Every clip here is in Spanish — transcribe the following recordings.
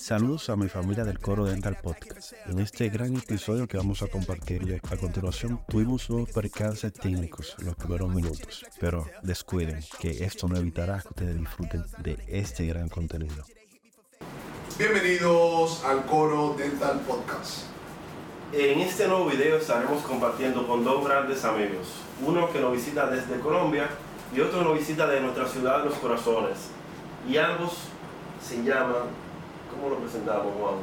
Saludos a mi familia del Coro Dental Podcast. En este gran episodio que vamos a compartirles a continuación, tuvimos unos percances técnicos en los primeros minutos, pero descuiden que esto no evitará que ustedes disfruten de este gran contenido. Bienvenidos al Coro Dental Podcast. En este nuevo video estaremos compartiendo con dos grandes amigos, uno que nos visita desde Colombia y otro nos visita de nuestra ciudad de los corazones. Y ambos se llaman, ¿cómo lo presentamos Juan?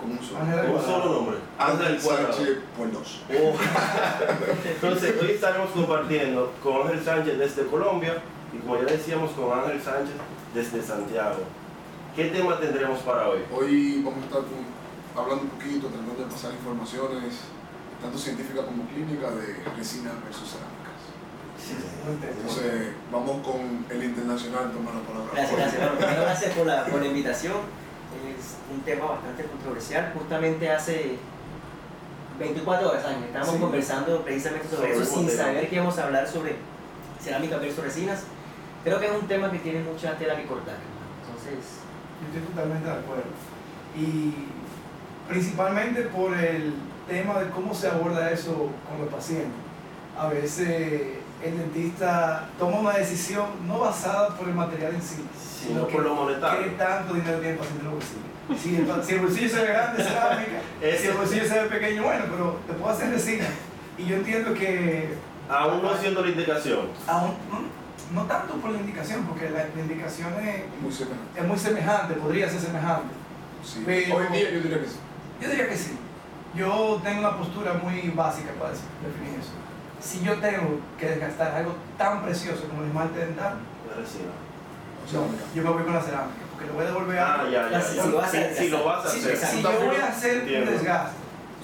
Con un solo. Ángel Con un solo nombre. Ángel. Sánchez Puertos. Oh. Entonces, hoy estaremos compartiendo con Ángel Sánchez desde Colombia y como ya decíamos con Ángel Sánchez desde Santiago. ¿Qué tema tendremos para hoy? Hoy vamos a estar con- hablando un poquito, tratando de pasar informaciones, tanto científicas como clínicas, de resina versus cerámicas. Entonces, vamos con el internacional, toma la palabra. Gracias, gracias. Bueno, gracias por la, por la invitación. Es un tema bastante controversial. Justamente hace 24 horas, Ángel, estábamos Sí. conversando precisamente sobre, Sobre eso sin tema. saber que íbamos a hablar sobre cerámica versus resinas. Creo que es un tema que tiene mucha tela que cortar. Entonces, Yo estoy totalmente de acuerdo. Y principalmente por el tema de cómo se aborda eso con los pacientes. A veces el dentista toma una decisión no basada por el material en sí, Sino por lo qué monetario. tanto dinero tiene el paciente en. Si el, pa- si el bolsillo se ve grande, cerámica. Si el bolsillo se ve pequeño, bueno, pero te puedo hacer resina. Y yo entiendo que Aún no siendo la indicación. aún, no, no tanto por la indicación, porque la, la indicación es, Muy semejante. es muy semejante, podría ser semejante. Sí. Pero- Hoy en día yo diría que sí. Yo diría que sí. Yo tengo una postura muy básica para decir- definir eso. Si yo tengo que desgastar algo tan precioso como el esmalte dental, La resina. O no, yo me voy con la cerámica, porque le voy a devolver Ah, algo. ya, ya. Si- ya. si lo vas a Si- si lo vas a Si, hacer. si Sí, yo voy a hacer Entiendo. un desgaste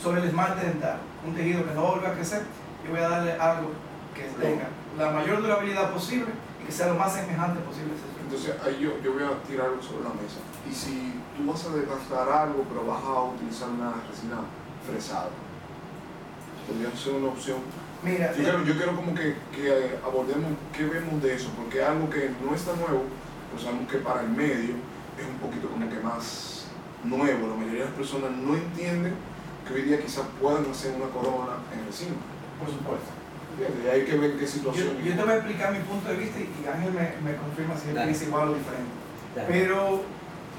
sobre el esmalte dental, un tejido que no va a a crecer, yo voy a darle algo que tenga la mayor durabilidad posible y que sea lo más semejante posible a. Entonces ahí yo, yo voy a tirar algo sobre la mesa. Y si tú vas a desgastar algo, pero vas a utilizar una resina fresada, podría ser una opción. Mira, Yo quiero, yo quiero como que, que abordemos qué vemos de eso, porque algo que no está nuevo, pero sabemos que para el medio es un poquito como que más nuevo. La mayoría de las personas no entienden que hoy día quizás puedan hacer una corona en resina. por supuesto. Y hay que ver qué Yo, situación. yo te voy a explicar mi punto de vista y, Ángel me, me confirma si él piensa igual o diferente. Pero,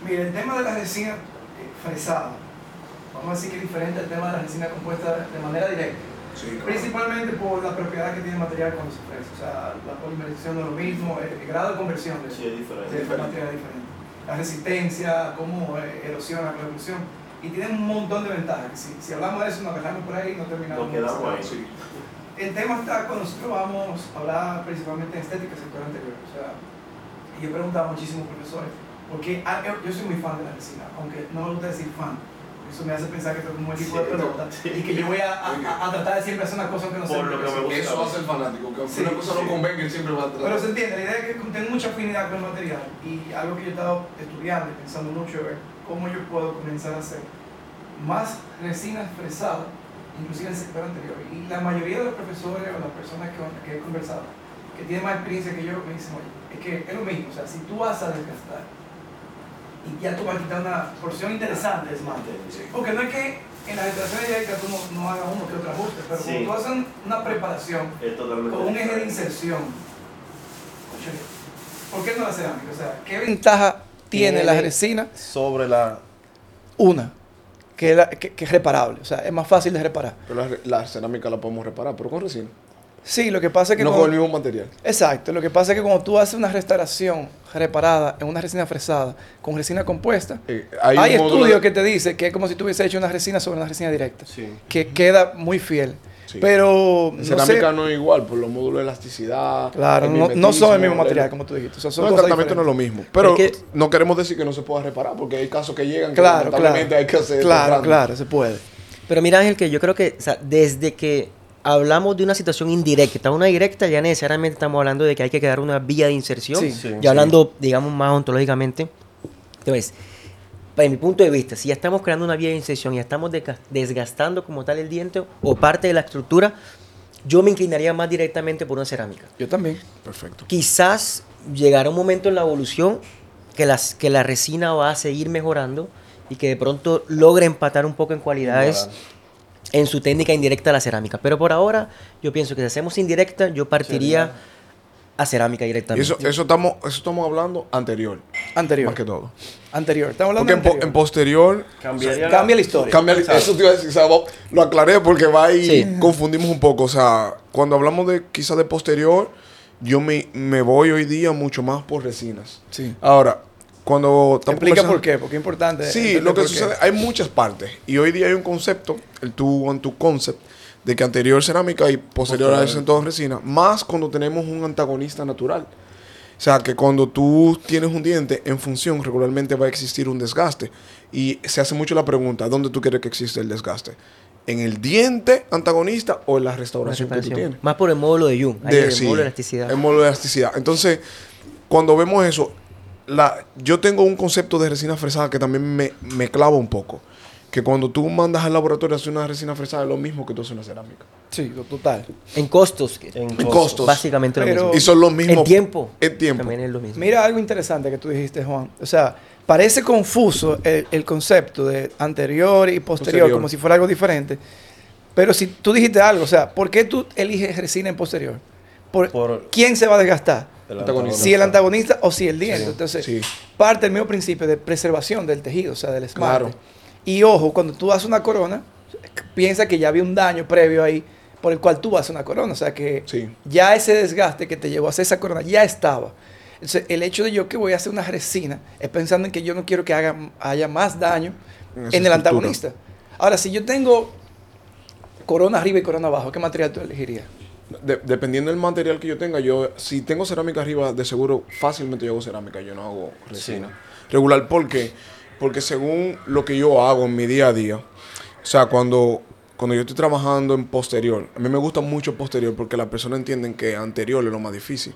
mira, el tema de la resina eh, fresada, vamos a decir que es diferente al tema de la resina compuesta de manera directa. Sí, claro. Principalmente por la propiedad que tiene el material cuando se fresa. O sea, la polimerización no es lo mismo, el, el grado de conversión de, Sí, es de diferente. material es diferente. La resistencia, cómo eh, erosiona la evolución. Y tiene un montón de ventajas. Si, si hablamos de eso, nos agarramos por ahí y no terminamos. Ahí. Sí. El tema está cuando nosotros vamos a hablar principalmente en estética sector anterior. O sea, yo preguntaba a profesores, porque ah, yo soy muy fan de la resina, aunque no me gusta decir fan. Eso me hace pensar que estoy como un equipo de Sí, pelota sí. y que yo voy a, a- a- tratar de siempre hacer una cosa que no sé. Por lo que me gusta. Eso hace el fanático, que aunque Sí, una cosa sí. no convenga, él siempre va a tratar. Pero se entiende, la idea es que tengo mucha afinidad con el material y algo que yo he estado estudiando y pensando mucho es cómo yo puedo comenzar a hacer más resina expresada, inclusive en el sector anterior. Y la mayoría de los profesores o las personas que, que he conversado, que tienen más experiencia que yo, me dicen, oye, es que es lo mismo, o sea, si tú vas a desgastar y ya tú vas a quitar una porción interesante de esmalte, porque no es que en la restauración directa tú no, no hagas uno que otro ajuste, pero Sí. cuando tú haces una preparación con un eje de inserción. ¿Por qué no la cerámica? O sea, ¿qué ventaja tiene la resina? Sobre la. Una, que es, la- que- que es reparable, o sea, es más fácil de reparar. Pero la, la cerámica la podemos reparar, pero con resina. Sí, lo que pasa es que... no cuando- con el mismo material. Exacto, lo que pasa es que cuando tú haces una restauración reparada en una resina fresada con resina compuesta, Eh, hay, estudios de- que te dicen que es como si tú hubiese hecho una resina sobre una resina directa, Sí. que queda muy fiel. Sí. Pero, En no cerámica sé, no es igual, por los módulos de elasticidad. claro, no, no son el mismo material, como tú dijiste. o sea, son No, el tratamiento no es lo mismo. Pero Es que- no queremos decir que no se pueda reparar, porque hay casos que llegan que Claro, lamentablemente claro. hay que hacer. Claro, claro, se puede. Pero mira Ángel, que yo creo que o sea, desde que hablamos de una situación indirecta, una directa, ya necesariamente estamos hablando de que hay que crear una vía de inserción. Sí, sí, ya hablando, digamos, más ontológicamente. Entonces, para mi punto de vista, si ya estamos creando una vía de inserción y estamos desga- desgastando como tal el diente o parte de la estructura, yo me inclinaría más directamente por una cerámica. Yo también. Perfecto. Quizás llegará un momento en la evolución que, las, que la resina va a seguir mejorando y que de pronto logre empatar un poco en cualidades en su técnica indirecta a la cerámica. Pero por ahora, yo pienso que si hacemos indirecta, yo partiría a cerámica directamente. eso, eso, estamos, eso estamos hablando anterior, Anterior. más que todo. Anterior. Estamos hablando Porque en, de po- anterior. en posterior Cambiaría Cambia la historia. Cambia, eso te iba a decir, o sea, va- lo aclaré porque va y Sí. confundimos un poco. O sea, cuando hablamos de quizás de posterior, yo me, me voy hoy día mucho más por resinas. Sí. Ahora, cuando estamos Explica por qué, porque es importante. Sí, lo que qué. sucede, hay muchas partes. Y hoy día hay un concepto, el two on two concept, de que anterior cerámica y posterior a eso en todo resina, más cuando tenemos un antagonista natural. O sea, que cuando tú tienes un diente en función, regularmente va a existir un desgaste. Y se hace mucho la pregunta, ¿dónde tú quieres que exista el desgaste? ¿En el diente antagonista o en la restauración que tú tienes? Más por el módulo de Jung, De- el sí, módulo de elasticidad. El módulo de elasticidad. Entonces, cuando vemos eso, la, yo tengo un concepto de resina fresada que también me, me clava un poco. Que cuando tú mandas al laboratorio a hacer una resina fresada es lo mismo que tú haces una cerámica. Sí, lo total. En costos, que- En En costos. costos. básicamente Pero- lo mismo. Y son los mismos. En tiempo. En tiempo. También es lo mismo. Mira algo interesante que tú dijiste, Juan. O sea, parece confuso el, el concepto de anterior y posterior, Posterior. como si fuera algo diferente. Pero si tú dijiste algo, o sea, ¿por qué tú eliges resina en posterior? ¿Por, Por- ¿Quién se va a desgastar? El Antagonista. Si el antagonista o si el diente. Sí, Entonces, sí. parte del mismo principio de preservación del tejido, o sea, del esmalte. Claro. Y ojo, cuando tú haces una corona, piensa que ya había un daño previo ahí por el cual tú haces una corona. O sea, que Sí. ya ese desgaste que te llevó a hacer esa corona ya estaba. Entonces, el hecho de yo que voy a hacer una resina es pensando en que yo no quiero que haga, haya más daño En el estructura. antagonista. Ahora, si yo tengo corona arriba y corona abajo, ¿qué material tú elegirías? De- dependiendo del material que yo tenga, yo si tengo cerámica arriba, de seguro fácilmente yo hago cerámica, yo no hago resina. Regular, ¿por qué? Porque según lo que yo hago en mi día a día, o sea, cuando, cuando yo estoy trabajando en posterior, a mí me gusta mucho posterior porque las personas entienden que anterior es lo más difícil.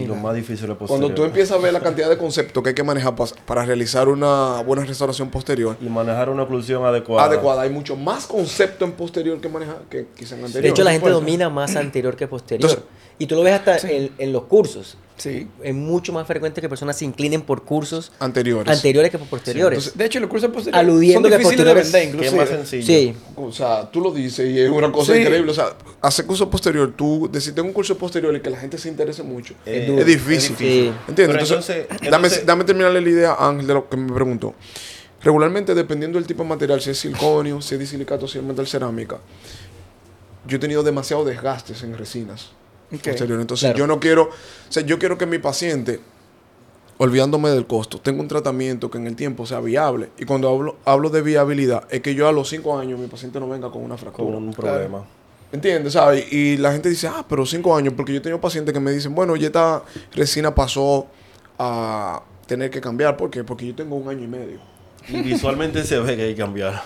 Y lo más difícil es posterior. Cuando tú empiezas a ver la cantidad de conceptos que hay que manejar para realizar una buena restauración posterior, Y manejar una oclusión adecuada. adecuada, hay mucho más concepto en posterior que manejar que quizá en anterior. De hecho, la gente domina más anterior que posterior. Entonces- y tú lo ves hasta Sí. en, en los cursos. Sí. Es mucho más frecuente que personas se inclinen por cursos anteriores. anteriores que por posteriores. entonces, De hecho, los cursos posteriores Aludiendo son que difíciles de posteriores- vender, Que es inclusive. más sencillo. sí. O sea, tú lo dices y es una cosa Sí. increíble. O sea, hacer curso posterior, tú decir tengo un curso posterior y que la gente se interese mucho, Eh, es, duro. difícil. es difícil. Sí. ¿Entiendes? Entonces, entonces- dame, entonces- dame terminarle la idea, Ángel, de lo que me preguntó. Regularmente, dependiendo del tipo de material, si es circonio, si es disilicato, si es metal cerámica, yo he tenido demasiados desgastes en resinas Posterior. Entonces, Claro. yo no quiero, o sea, yo quiero que mi paciente, olvidándome del costo, tenga un tratamiento que en el tiempo sea viable. Y cuando hablo, hablo de viabilidad, es que yo a los cinco años mi paciente no venga con una fractura. Con un problema. ¿Entiendes? ¿Sabes? Y la gente dice, ah, pero cinco años, porque yo he tenido pacientes que me dicen, bueno, ya esta resina pasó a tener que cambiar. ¿Por qué? Porque yo tengo un año y medio. Y visualmente se ve que hay que cambiar.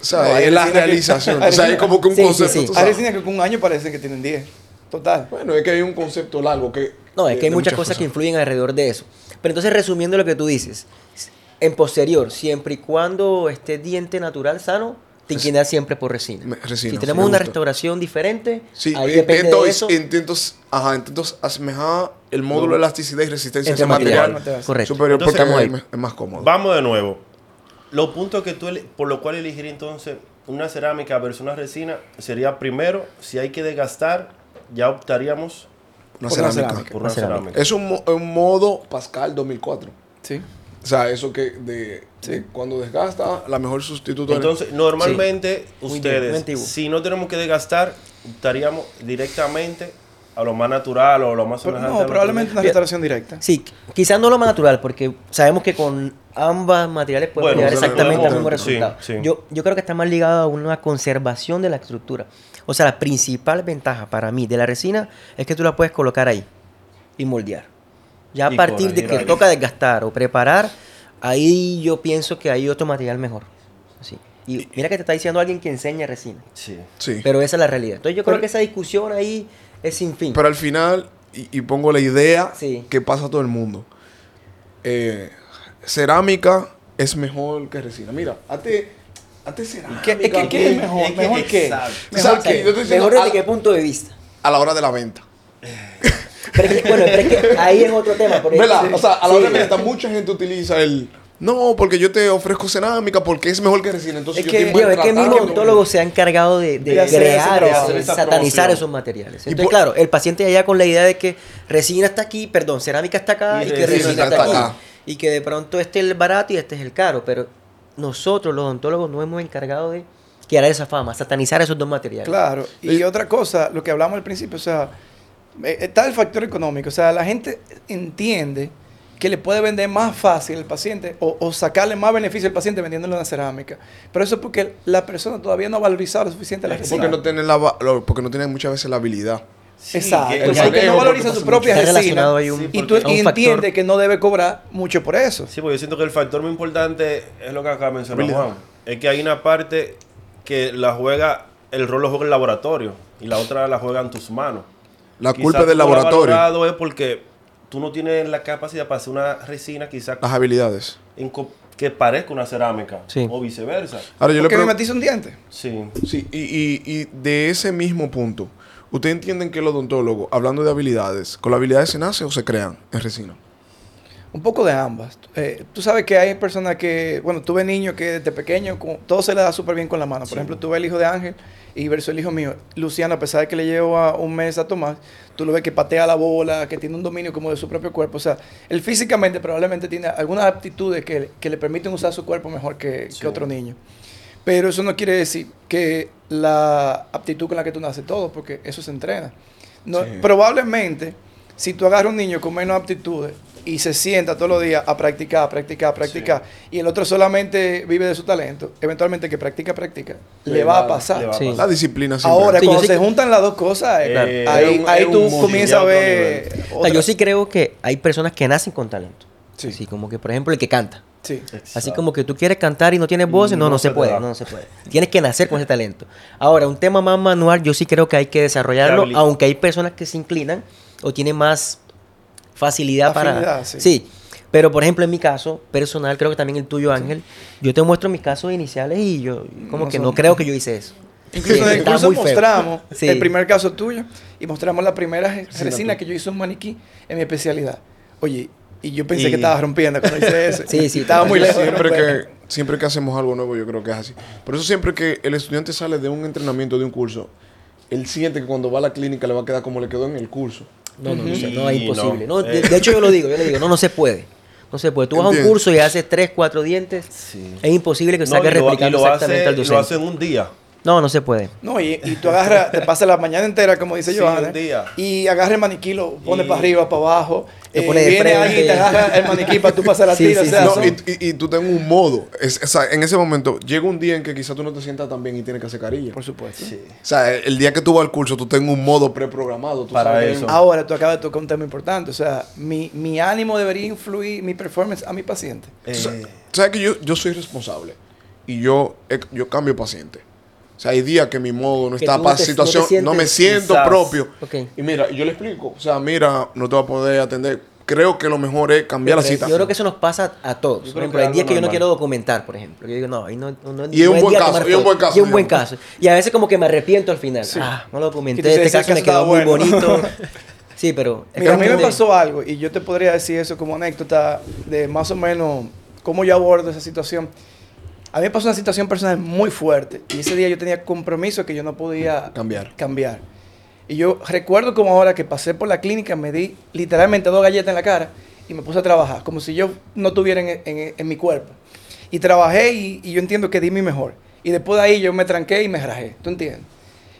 O sea, No, es la que- realización. hay o sea, resina- como que un Sí, concepto. sí. Hay sabes. resina que con un año parece que tienen 10. Total. Bueno, es que hay un concepto largo que... No, es que hay muchas cosas que influyen alrededor de eso. Pero entonces, resumiendo lo que tú dices, en posterior, siempre y cuando esté diente natural sano, te inclinas siempre por resina. Me- resina, si tenemos una gusta. restauración diferente, Sí, ahí intento, de eso. intento, ajá, intento asemejar el módulo de elasticidad y resistencia a Entre ese material, material. Correcto. superior Entonces, porque estamos es, es más cómodo. Vamos de nuevo. Los puntos que tú, por lo cual elegir entonces una cerámica versus una resina sería primero, si hay que desgastar, ya optaríamos Una Por una cerámica. cerámica. por Una una cerámica. cerámica. Es un, mo- un modo Pascal 2004. Sí. O sea, eso que de, Sí. de cuando desgasta, la mejor sustituto. Entonces, normalmente ustedes, si no tenemos que desgastar, optaríamos directamente a lo más natural o lo más Pero semejante no, probablemente una restauración directa. Sí, quizás no lo más natural, porque sabemos que con ambas materiales podemos Bueno, llegar exactamente al mismo resultado. sí. Yo, yo creo que está más ligado a una conservación de la estructura. O sea, la principal ventaja para mí de la resina es que tú la puedes colocar ahí y moldear. Ya a Y partir de que ahí. toca desgastar o preparar, ahí yo pienso que hay otro material mejor. Sí. Y mira que te está diciendo alguien que enseña resina. Sí. Sí. Pero esa es la realidad. Entonces yo creo Pero- que esa discusión ahí es sin fin. Pero al final, y, y pongo la idea Sí. que pasa a todo el mundo. Eh, cerámica es mejor que resina. Mira, hazte, hazte cerámica. ¿Qué, qué- qué es mejor? es que- ¿Mejor qué? exacto. ¿Mejor ¿Sabes qué? qué? Yo estoy diciendo Mejor desde a- qué punto de vista. A la hora de la venta. Pero es que, bueno, pero es que ahí es otro tema. porque- ¿Verdad? O sea, a la Sí. hora de la venta, mucha gente utiliza el. No, porque yo te ofrezco cerámica porque es mejor que resina. Entonces Es yo que- Digo, es que el mismo odontólogo se ha encargado de, crear, de satanizar promoción. esos materiales. Y Entonces, por- claro, el paciente allá con la idea de que resina está aquí, perdón, cerámica está acá Y y, que resina resina está está aquí. acá. Y que de pronto este es el barato y este es el caro. Pero nosotros, los odontólogos, nos hemos encargado de crear esa fama, satanizar esos dos materiales. Claro, y otra cosa, lo que hablamos al principio, o sea, eh, está el factor económico, o sea, la gente entiende que le puede vender más fácil al paciente o, o sacarle más beneficio al paciente vendiéndole una cerámica. Pero eso es porque la persona todavía no ha valorizado lo suficiente la Es resina. Porque no tienen la va- lo- porque no tienen muchas veces la habilidad. Sí, Exacto. que- el Entonces, que no valoriza su propia resina un, y, tú, y entiende que no debe cobrar mucho por eso. Sí, porque yo siento que el factor muy importante es lo que acaba de mencionar. Juan. Es que hay una parte que la juega, el rol lo juega el laboratorio y la otra la juegan tus manos. La culpa del laboratorio. es porque tú no tienes la capacidad para hacer una resina quizás Las habilidades. que parezca una cerámica Sí. o viceversa. Ahora yo le Porque me metiste un diente. Sí. Sí, y, y- y de ese mismo punto, ¿ustedes entienden que el odontólogo, hablando de habilidades, con las habilidades se nace o se crean en resina? Un poco de ambas. Eh, tú sabes que hay personas que, bueno, tuve niños que desde pequeño con- todo se le da súper bien con la mano. Por ejemplo, tuve el hijo de Ángel y versus el hijo mío. Luciano, a pesar de que le lleva un mes a tomar, tú lo ves que patea la bola, que tiene un dominio como de su propio cuerpo. O sea, él físicamente probablemente tiene algunas aptitudes que, que le permiten usar su cuerpo mejor que, que Sí. otro niño. Pero eso no quiere decir que la aptitud con la que tú naces todo, porque eso se entrena. No, Sí. Probablemente, si tú agarras un niño con menos aptitudes y se sienta todos los días a practicar, a practicar, a practicar, y el otro solamente vive de su talento, eventualmente que practica, practica, le, Le va a pasar. va a Sí. pasar. La disciplina siempre. Ahora, Sí, cuando sí se que- juntan las dos cosas, eh, ahí, un- ahí tú comienzas a ver. O sea, yo sí creo que hay personas que nacen con talento. Sí. Así como que, por ejemplo, el que canta. Sí. Así como que tú quieres cantar y no tienes voz, no, no, No se se puede, no, no se puede. Tienes que nacer con ese talento. Ahora, un tema más manual, yo sí creo que hay que desarrollarlo, aunque hay personas que se inclinan o tienen más facilidad para... Sí. Sí. Pero, por ejemplo, en mi caso personal, creo que también el tuyo, Ángel, yo te muestro mis casos iniciales y yo como No que son- no creo que yo hice eso. Incluso, Sí, incluso mostramos Sí. el primer caso tuyo y mostramos la primera resina que yo hice un maniquí en mi especialidad. Oye, y yo pensé Y- que estaba rompiendo cuando hice eso. Sí, sí, Estaba muy lejos. Siempre que, siempre que hacemos algo nuevo, yo creo que es así. Por eso siempre que el estudiante sale de un entrenamiento, de un curso, él siente que cuando va a la clínica le va a quedar como le quedó en el curso. No, no, no, es imposible. no. De, Eh. de hecho, yo lo digo, yo le digo, no, no se puede. No se puede. Tú vas a un curso y haces tres, cuatro dientes. Sí. Es imposible que saques lo- replicando lo exactamente hace- al Lo docente. hace en un día. No, no se puede. No, y, y tú agarras, te pasas la mañana entera, como dice Sí, Johanna, un día. y agarras el maniquí, lo pones Y- para arriba, para abajo, Lo eh, pones de viene frente. alguien y te agarra el maniquí para tú pasar la Sí, tira. sí, o sea, No, son- y, y- y tú tengas un modo. Es- o sea, en ese momento, llega un día en que quizás tú no te sientas tan bien y tienes que hacer carilla. por supuesto. Sí. O sea, el, el día que tú vas al curso, tú tengas un modo preprogramado. tú Para sabes eso. bien. Ahora tú acabas de tocar un tema importante, o sea, mi, mi ánimo debería influir mi performance a mi paciente. Eh, ¿Sabes que yo, yo soy responsable? Y yo, yo cambio paciente. O sea, hay días que mi modo no Que está para no situación, no no, me siento quizás. propio. Y mira, yo le explico. O sea, mira, no te va a poder atender. Creo que lo mejor es cambiar la cita. Yo creo que eso nos pasa a todos. Yo Por ejemplo, hay días que yo no quiero documentar, por ejemplo. Yo digo, no, ahí no, no, Y es un no buen caso, y es un buen caso, Y es un buen caso. Y a veces como que me arrepiento al final. Sí. Ah, no lo documenté, este caso me quedó muy bueno. bonito. Sí, pero... Mira, a mí me de- pasó algo y yo te podría decir eso como anécdota de más o menos cómo yo abordo esa situación. A mí me pasó una situación personal muy fuerte y ese día yo tenía compromiso que yo no podía Cambiar. cambiar. Y yo recuerdo como ahora que pasé por la clínica, me di literalmente dos galletas en la cara y me puse a trabajar, como si yo no estuviera en, en- en mi cuerpo. Y trabajé y, y yo entiendo que di mi mejor. Y después de ahí yo me tranqué y me rajé, ¿tú entiendes?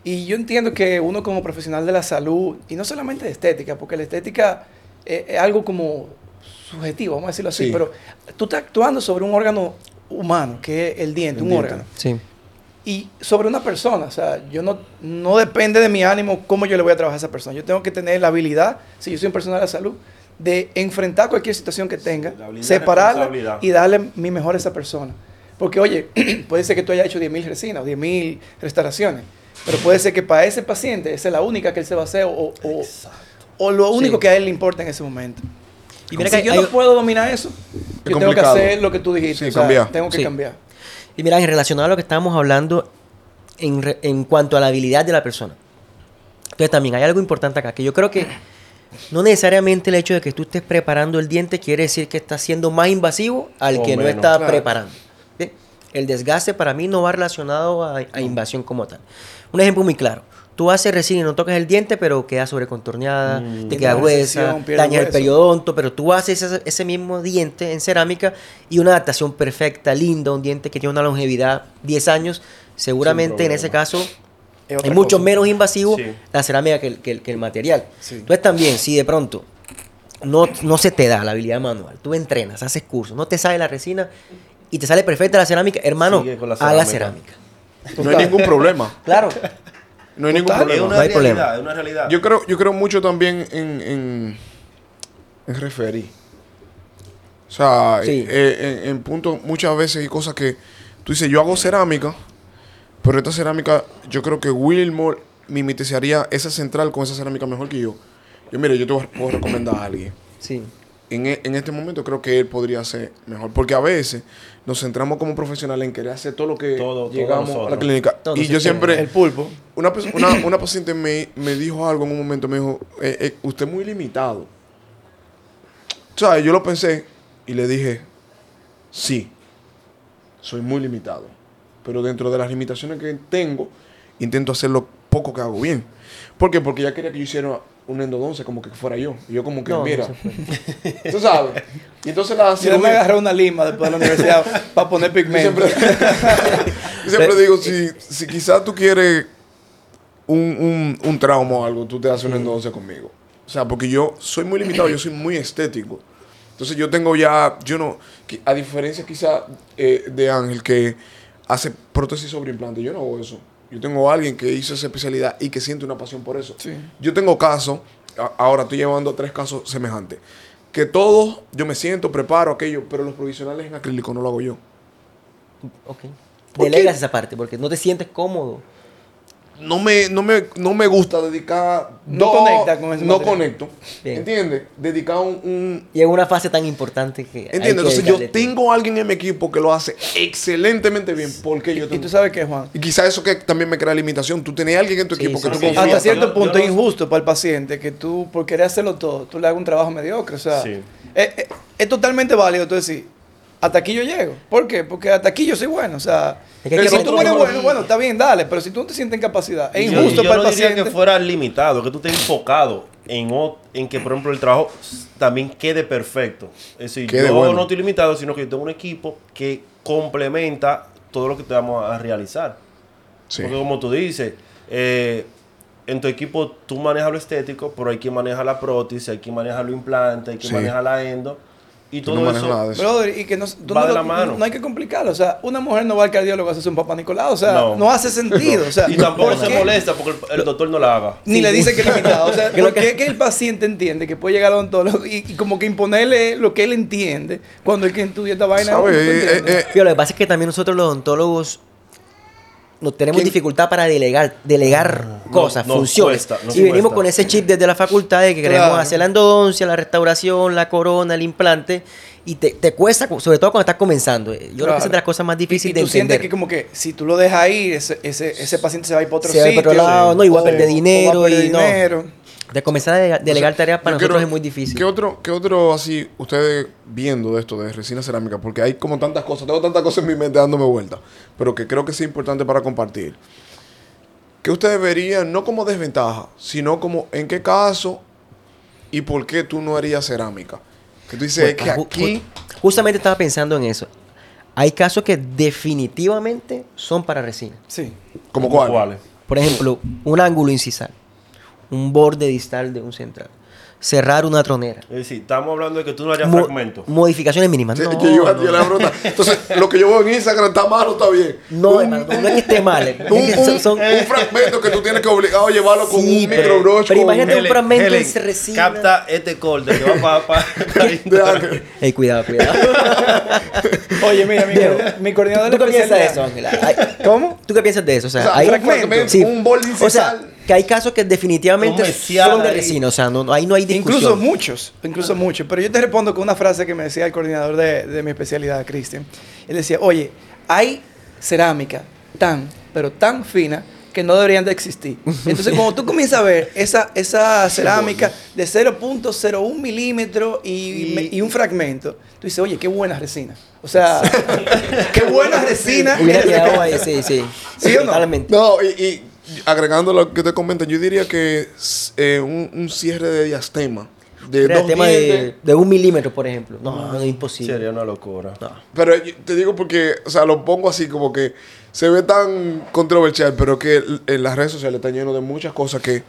Y yo entiendo que uno como profesional de la salud, y no solamente de estética, porque la estética es, algo como subjetivo, vamos a decirlo así, Sí. pero tú estás actuando sobre un órgano humano, que es el diente, El un diente. órgano Sí. y sobre una persona. O sea, yo no, no depende de mi ánimo cómo yo le voy a trabajar a esa persona. Yo tengo que tener la habilidad, si yo soy un personal de la salud, de enfrentar cualquier situación que tenga, separarla y darle mi mejor a esa persona. Porque, oye, puede ser que tú hayas hecho 10.000 resinas o 10.000 restauraciones, pero puede ser que para ese paciente esa es la única que él se va a hacer o, o, o lo único Sí. que a él le importa en ese momento. Y mira si que yo hay- no puedo dominar eso, yo tengo que hacer lo que tú dijiste. Sí, o sea, cambiar. Tengo que Sí. cambiar. Y mira, en relacionado a lo que estábamos hablando en, re- en cuanto a la habilidad de la persona. Entonces también hay algo importante acá, que yo creo que no necesariamente el hecho de que tú estés preparando el diente quiere decir que estás siendo más invasivo al O que no está claro. preparando. ¿sí? El desgaste para mí no va relacionado a, a invasión como tal. Un ejemplo muy claro. Tú haces resina y no tocas el diente, pero queda sobrecontorneada, te Pierde queda gruesa, daña el periodonto, pero tú haces ese, ese mismo diente en cerámica y una adaptación perfecta, linda, un diente que tiene una longevidad 10 años, seguramente en ese caso Es mucho cosa. menos invasivo Sí. la cerámica que el, que el- que el material. Sí. Entonces también, si de pronto no, no se te da la habilidad manual, tú entrenas, haces cursos, no te sale la resina y te sale perfecta la cerámica, hermano, la haga cerámica. No hay ningún problema. Claro. No hay ningún Total. Es problema. una No hay realidad, problema. es una realidad. Yo creo, yo creo mucho también en, en, en referir. O sea, Sí. eh, en, en punto, muchas veces hay cosas que tú dices, yo hago cerámica, pero esta cerámica, yo creo que Wilmore mimetizaría esa central con esa cerámica mejor que yo. Yo, mire, yo te voy a- puedo recomendar a alguien. Sí. En, e- en este momento creo que él podría ser mejor, porque a veces nos centramos como profesionales en querer hacer todo lo que Todo- todo llegamos a la clínica. Todo y yo siempre... El pulpo. Una, una, una paciente me, me dijo algo en un momento, me dijo, eh, eh, usted es muy limitado. O sea, yo lo pensé y le dije, sí, soy muy limitado. Pero dentro de las limitaciones que tengo, intento hacer lo poco que hago bien. ¿Por qué? Porque ella quería que yo hiciera un endodoncia como que fuera yo. Y yo como que, No, no mira, puede. tú sabes. Y entonces la Yo me cirugía- agarré una lima después de la universidad para poner yo pigmento. siempre, yo siempre digo, si, si quizás tú quieres un, un, un trauma o algo, tú te haces una endodoncia conmigo. O sea, porque yo soy muy limitado, yo soy muy estético. Entonces yo tengo ya, yo no, a diferencia quizás eh, de Ángel que hace prótesis sobre implante, yo no hago eso. Yo tengo a alguien que hizo esa especialidad y que siente una pasión por eso. Sí. Yo tengo casos, ahora estoy llevando tres casos semejantes, que todos yo me siento, preparo aquello, pero los provisionales en acrílico no lo hago yo. Ok. ¿Por Delegas esa parte porque no te sientes cómodo. No me, no me, no me gusta dedicar. No conecta con ese No material. conecto. Bien. ¿Entiendes? Dedicar un. un- Y en una fase tan importante que. ¿Entiendes? Entonces yo tiempo. tengo a alguien en mi equipo que lo hace excelentemente bien. Porque yo Y tengo. tú sabes qué, Juan. Y quizás eso que también me crea limitación. Tú tenés a alguien en tu Sí, equipo sí, que tú sí. confías. Hasta cierto yo- punto yo es no- injusto para el paciente que tú, por querer hacerlo todo, tú le hagas un trabajo mediocre. O sea, Sí. es, es- es totalmente válido tú decir, hasta aquí yo llego. ¿Por qué? Porque hasta aquí yo soy bueno. O sea, Es que que si tú eres bueno, bueno, está bien, dale. Pero si tú no te sientes en capacidad, es Y yo- injusto yo para el no diría paciente. que fuera limitado, que tú estés enfocado en, o- en que, por ejemplo, el trabajo también quede perfecto. Es decir, Quede yo bueno. no estoy limitado, sino que yo tengo un equipo que complementa todo lo que te vamos a realizar. Sí. Porque como tú dices, eh, en tu equipo tú manejas lo estético, pero hay quien maneja la prótesis, hay quien maneja lo implante, hay quien Sí. maneja la endo. Y Tú todo no eso... nada de eso. Brother, y que no, tú Va no, de la no- mano. no hay que complicarlo. O sea, una mujer no va al cardiólogo a hacerse un papá Nicolau. O sea, no, No. hace sentido. O sea, Y tampoco ¿por se qué? molesta porque el, el doctor no la haga. Ni Sí. le dice que es limitado. O sea, lo ¿por que- qué que el paciente entiende que puede llegar al odontólogo y, y como que imponerle lo que él entiende cuando el que estudia esta vaina? ¿Sabes? ¿tú Eh, entiendes? eh, eh, Pero lo que pasa es que también nosotros los odontólogos no tenemos ¿Quién? dificultad para delegar, delegar No, cosas, nos funciones. cuesta, y venimos cuesta. con ese chip desde la facultad de que queremos hacer la endodoncia, la restauración, la corona, el implante. Y te, te cuesta, sobre todo cuando estás comenzando. Yo creo que esa es de las cosas más difíciles y de tú sientes entender. que como que si tú lo dejas ir, ese, ese, ese paciente se va a ir para otro Se va a ir sitio. para otro lado, no, y va a perder o dinero va a perder y no. De comenzar a delegar, tareas para nosotros quiero- es muy difícil. ¿Qué otro, qué otro así, ustedes viendo de esto, de resina cerámica? Porque hay como tantas cosas, tengo tantas cosas en mi mente dándome vuelta, pero que creo que es importante para compartir. ¿Qué ustedes verían, no como desventaja, sino como en qué caso y por qué tú no harías cerámica? Que tú dices, es que Ju- aquí... ju- justamente estaba pensando en eso. Hay casos que definitivamente son para resina. Sí. ¿Como cuál? ¿Cuáles? Por ejemplo, un ángulo incisal, un borde distal de un central, cerrar una tronera, Es decir, estamos hablando de que tú no harías mo- fragmentos. modificaciones mínimas. Sí, No, yo, yo- no, yo le voy a preguntar. Entonces, lo que yo veo en Instagram está malo, está bien. no, un, hermano, no es que esté mal. un- un- son- son- un fragmento que tú tienes que obligado a llevarlo con Sí, un pero- microbrush. pero con- imagínate un fragmento Helen, de resina. Capta este corte que va para... de. Ey, cuidado, cuidado. Oye, mira, mi, Diego, mi coordinador ¿Tú qué de piensas de eso, Ángela? ¿Cómo? ¿Tú qué piensas de eso? O sea, O sea, hay un fragmento, un borde O sea. Que hay casos que definitivamente son de resina. O sea, no, no- ahí no hay discusión. Incluso muchos, incluso muchos. Pero yo te respondo con una frase que me decía el coordinador de, de mi especialidad, Cristian. Él decía, oye, hay cerámica tan, pero tan fina que no deberían de existir. Entonces, cuando tú comienzas a ver esa, esa cerámica de 0.01 milímetros y, y un fragmento, tú dices, oye, qué buena resina. O sea, qué buena resina. Hubiera quedado ahí, sí, sí. ¿Sí o no? Totalmente. No, y, y agregando lo que te comentan, yo diría que es, eh, un, un cierre de diastema. De dos tema de, de un milímetro, por ejemplo. No, no, es imposible. Sería una locura. No. Pero te digo porque, o sea, lo pongo así como que se ve tan controversial, pero que en las redes sociales están llenos de muchas cosas que,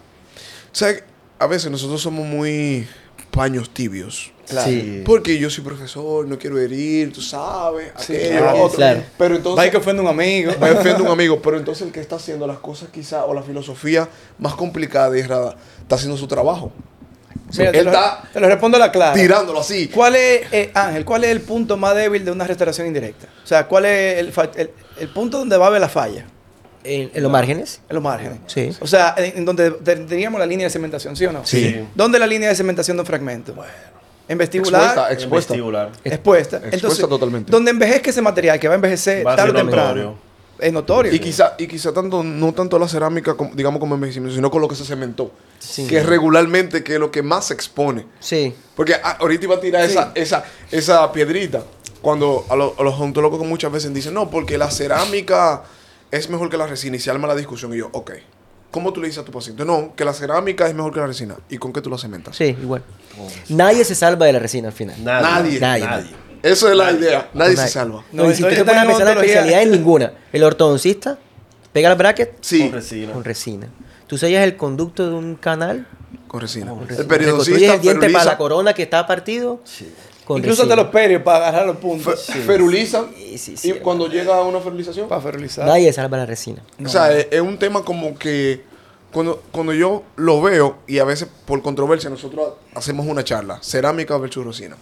¿sabes? A veces nosotros somos muy paños tibios. Claro. Sí. Porque yo soy profesor, no quiero herir, tú sabes, Sí, aquello, claro. otro. Claro. Pero Va entonces que ofende a un amigo. me defiende un amigo, pero entonces el que está haciendo las cosas quizá o la filosofía más complicada y errada está haciendo su trabajo. Mira, te, él lo, está te lo respondo a la clara. tirándolo así. ¿Cuál es, eh, Ángel, cuál es el punto más débil de una restauración indirecta? O sea, ¿cuál es el, fa- el- el punto donde va a haber la falla? En, en los márgenes. En los márgenes. Sí. O sea, en, en donde tendríamos la línea de cementación, ¿sí o no? Sí. ¿Dónde es la línea de cementación de un fragmento? En vestibular. Expuesta, En expuesta. vestibular. Expuesta. Expuesta Entonces, totalmente. donde envejezca ese material, que va a envejecer Va tarde o temprano, notorio. es notorio. Y quizá, y quizá tanto, no tanto la cerámica, como- digamos como envejecimiento, sino con lo que se cementó. Sí. Que regularmente que es lo que más se expone. Sí. Porque ah, ahorita iba a tirar Sí. esa, esa, esa piedrita. Cuando a, lo- a los odontólogos muchas veces dicen, no, porque la cerámica es mejor que la resina. Y se arma la discusión. Y yo, ok. ¿Cómo tú le dices a tu paciente? No, que la cerámica es mejor que la resina. ¿Y con qué tú la cementas? Sí, igual. Nadie se salva de la resina al final. Nadie. Nadie. Nadie. Eso es la idea. Nadie se salva. No, No, y si tú te pones a pensar la especialidad en ninguna. El ortodoncista pega el bracket Sí, Con resina. con resina. Tú sellas el conducto de un canal con resina. con El resina. periodoncista Reconstruyes el diente para la corona que está partido con Incluso hasta los perios para agarrar los puntos. fe- feruliza. Sí, sí, y sí, cuando llega a una ferilización. Para fertilizar. Nadie salva la resina. O sea, es, es un tema como que cuando, cuando yo lo veo y a veces por controversia nosotros hacemos una charla, cerámica versus resina.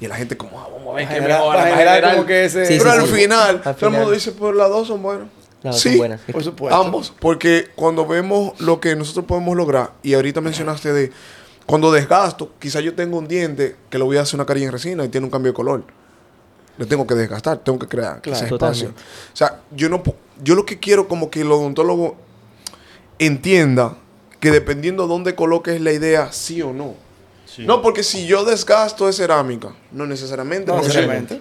Y la gente como, ah, vamos a ver qué mejor. que ese- Sí, Pero sí, al sí. final, Al todo el mundo dice, pues las dos son buenas. Las dos sí, son buenas. Por supuesto. ambos. Porque cuando vemos lo que nosotros podemos lograr, y ahorita mencionaste de cuando desgasto, quizás yo tengo un diente que lo voy a hacer una carilla en resina y tiene un cambio de color. Lo tengo que desgastar, tengo que crear Claro, ese espacio. totalmente. O sea, yo no yo lo que quiero como que el odontólogo entienda que dependiendo dónde coloques la idea, sí o no. Sí. No, porque si yo desgasto de cerámica, no necesariamente. No porque necesariamente.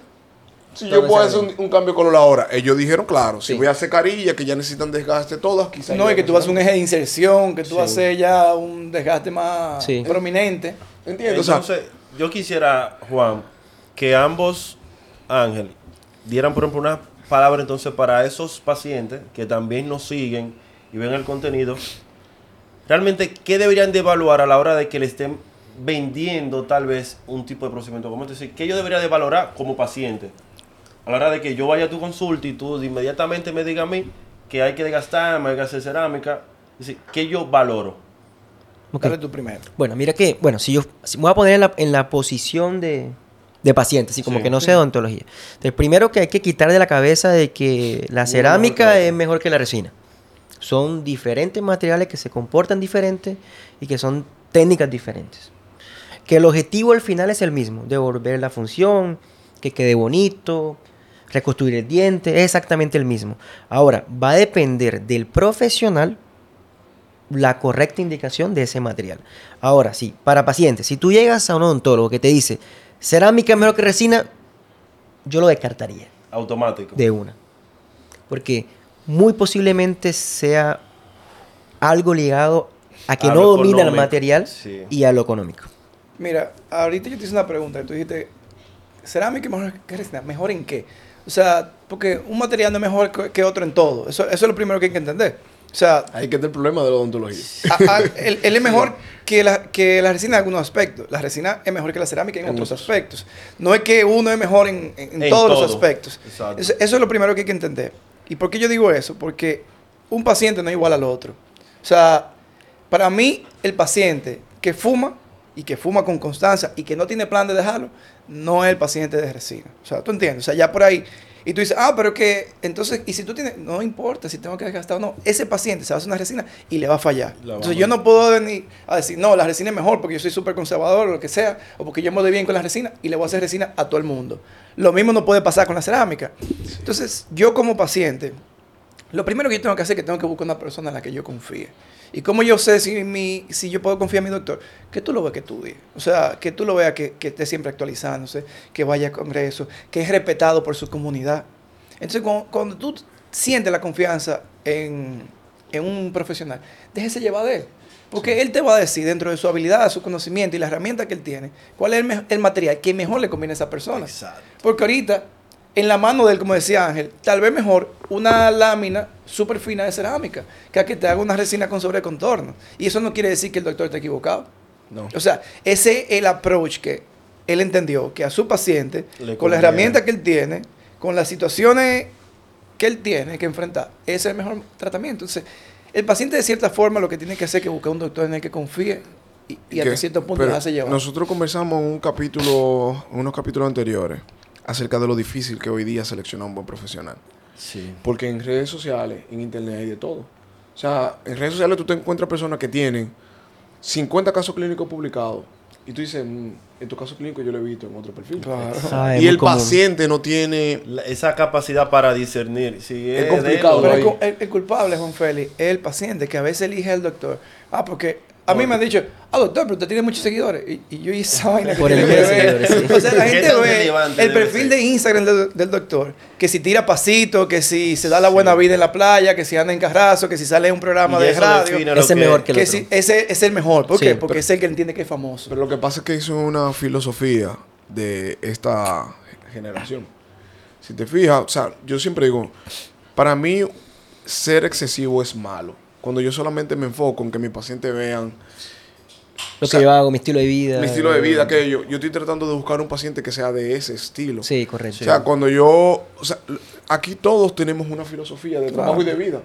Si yo puedo hacer un, cambio de color ahora, ellos dijeron, claro, si voy a hacer carilla, que ya necesitan desgaste todas, quizás. No, y que tú haces un eje de inserción, que tú Sí. haces ya un desgaste más Sí. prominente. ¿Entiendes? O sea, Entonces, yo quisiera, Juan, que ambos, Ángel, dieran, por ejemplo, una palabra entonces para esos pacientes que también nos siguen y ven el contenido. Realmente, ¿qué deberían de evaluar a la hora de que le estén vendiendo tal vez un tipo de procedimiento como este? Es decir, ¿qué yo debería de valorar como paciente? A la hora de que yo vaya a tu consulta y tú inmediatamente me digas a mí que hay que desgastar, hay que hacer cerámica. Decir, ¿qué yo valoro? Ok. Dale tú primero. Bueno, mira que, bueno, si yo si me voy a poner en la, en la posición de, de paciente, así como Sí. que no sé odontología. Entonces, primero que hay que quitar de la cabeza de que la cerámica mejor que es mejor que la resina. Son diferentes materiales que se comportan diferentes y que son técnicas diferentes. Que el objetivo al final es el mismo, devolver la función, que quede bonito, reconstruir el diente, es exactamente el mismo. Ahora, va a depender del profesional la correcta indicación de ese material. Ahora, sí, para pacientes, si tú llegas a un odontólogo que te dice cerámica es mejor que resina, yo lo descartaría Automático. de una. Porque muy posiblemente sea algo ligado a que A no domina el material sí. y a lo económico. Mira, ahorita yo te hice una pregunta. y Tú dijiste, ¿cerámica es mejor que resina? ¿Mejor en qué? O sea, porque un material no es mejor que- otro en todo. Eso, eso es lo primero que hay que entender. O sea, ahí que está el problema de la odontología. a- a- él, él es mejor que la, que la resina en algunos aspectos. La resina es mejor que la cerámica en, En otros muchos. aspectos. No es que uno es mejor en, en- en En todos los aspectos. Exacto. Eso, eso es lo primero que hay que entender. ¿Y por qué yo digo eso? Porque un paciente no es igual al otro. O sea, para mí, el paciente que fuma y que fuma con constancia y que no tiene plan de dejarlo, no es el paciente de resina. O sea, tú entiendes. O sea, ya por ahí. Y tú dices, ah, pero que, entonces, y si tú tienes, no importa si tengo que desgastar o no, ese paciente se va a hacer una resina y le va a fallar. La Entonces, yo no puedo venir a decir, no, la resina es mejor porque yo soy súper conservador o lo que sea, o porque yo me doy bien con la resina y le voy a hacer resina a todo el mundo. Lo mismo no puede pasar con la cerámica. Entonces, yo como paciente, Lo primero que yo tengo que hacer es que tengo que buscar una persona en la que yo confíe. ¿Y cómo yo sé si, mi, si yo puedo confiar en mi doctor? Que tú lo veas que estudie. O sea, que tú lo veas que, que esté siempre actualizándose, que vaya a congresos, que es respetado por su comunidad. Entonces, cuando, cuando tú sientes la confianza en, en un profesional, déjese llevar de él. Porque él te va a decir, dentro de su habilidad, su conocimiento y la herramienta que él tiene, cuál es el, el material que mejor le conviene a esa persona. Exacto. Porque ahorita, en la mano de él, como decía Ángel, tal vez mejor una lámina súper fina de cerámica que a que te haga una resina con sobrecontorno. Y eso no quiere decir que el doctor esté equivocado. No. O sea, ese es el approach que él entendió, que a su paciente, Le con la herramienta que él tiene, con las situaciones que él tiene que enfrentar, ese es el mejor tratamiento. Entonces, el paciente de cierta forma lo que tiene que hacer es que buscar un doctor en el que confíe y, y hasta cierto punto pero dejarse llevar. Nosotros conversamos en un capítulo, en unos capítulos anteriores, acerca de lo difícil que hoy día seleccionar un buen profesional. Sí. Porque en redes sociales, en internet hay de todo. O sea, en redes sociales tú te encuentras personas que tienen 50 casos clínicos publicados. Y tú dices, "Mm, estos casos clínicos yo lo he visto en otro perfil. Claro. Y el común. paciente no tiene... La- esa capacidad para discernir si Es es, complicado, de él o Pero el culpable, Juan Félix, es el paciente que a veces elige al doctor. Ah, porque a mí me han dicho, ah, doctor, pero usted tiene muchos seguidores. Y, y yo y esa vaina que Por el que ver. seguidores, sí. O sea, la ¿Qué gente ve el perfil de Instagram del, del doctor, que si tira pasito, que si se da la buena vida en la playa, que si anda en carrazo, que si sale en un programa Y de radio. Ese es mejor que el Que otro. si, ese es el mejor. ¿Por Sí, qué? Porque pero- es el que entiende que es famoso. Pero lo que pasa es que eso es una filosofía de esta generación. Si te fijas, o sea, yo siempre digo, para mí ser excesivo es malo. Cuando yo solamente me enfoco en que mis pacientes vean Lo O sea, que yo hago, mi estilo de vida. mi estilo de vida, que yo, yo estoy tratando de buscar un paciente que sea de ese estilo. Sí, correcto. O sea, cuando yo, o sea, aquí todos tenemos una filosofía de trabajo y de vida.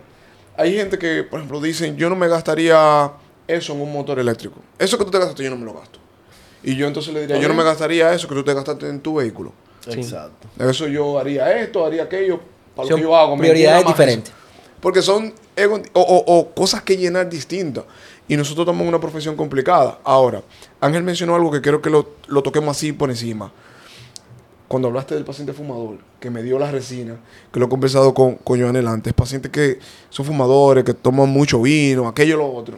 Hay gente que, por ejemplo, dicen, yo no me gastaría eso en un motor eléctrico. Eso que tú te gastaste, yo no me lo gasto. Y yo entonces le diría, yo no me gastaría eso que tú te gastaste en tu vehículo. Sí. Exacto. Eso yo haría esto, haría aquello, para lo que yo hago. me prioridades diferentes. Porque son o, cosas que llenar distintas. Y nosotros en una profesión complicada. Ahora, Ángel mencionó algo que quiero que lo, lo toquemos así por encima. Cuando hablaste del paciente fumador, que me dio la resina, que lo he conversado con, con Joanel antes, pacientes que son fumadores, que toman mucho vino, aquello lo otro.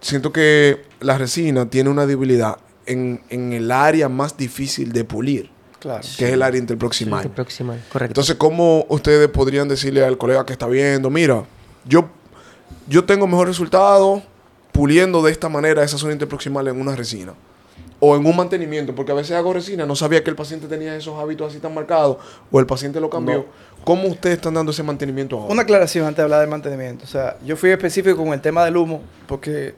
Siento que la resina tiene una debilidad en, en el área más difícil de pulir, Claro. que es el área interproximal. Este proximal, correcto. Entonces, ¿cómo ustedes podrían decirle al colega que está viendo, mira, yo, yo tengo mejor resultado puliendo de esta manera esa zona interproximal en una resina? O en un mantenimiento, porque a veces hago resina, no sabía que el paciente tenía esos hábitos así tan marcados, o el paciente lo cambió. ¿Cómo ustedes están dando ese mantenimiento ahora? Una aclaración antes de hablar del mantenimiento. O sea, yo fui específico con el tema del humo porque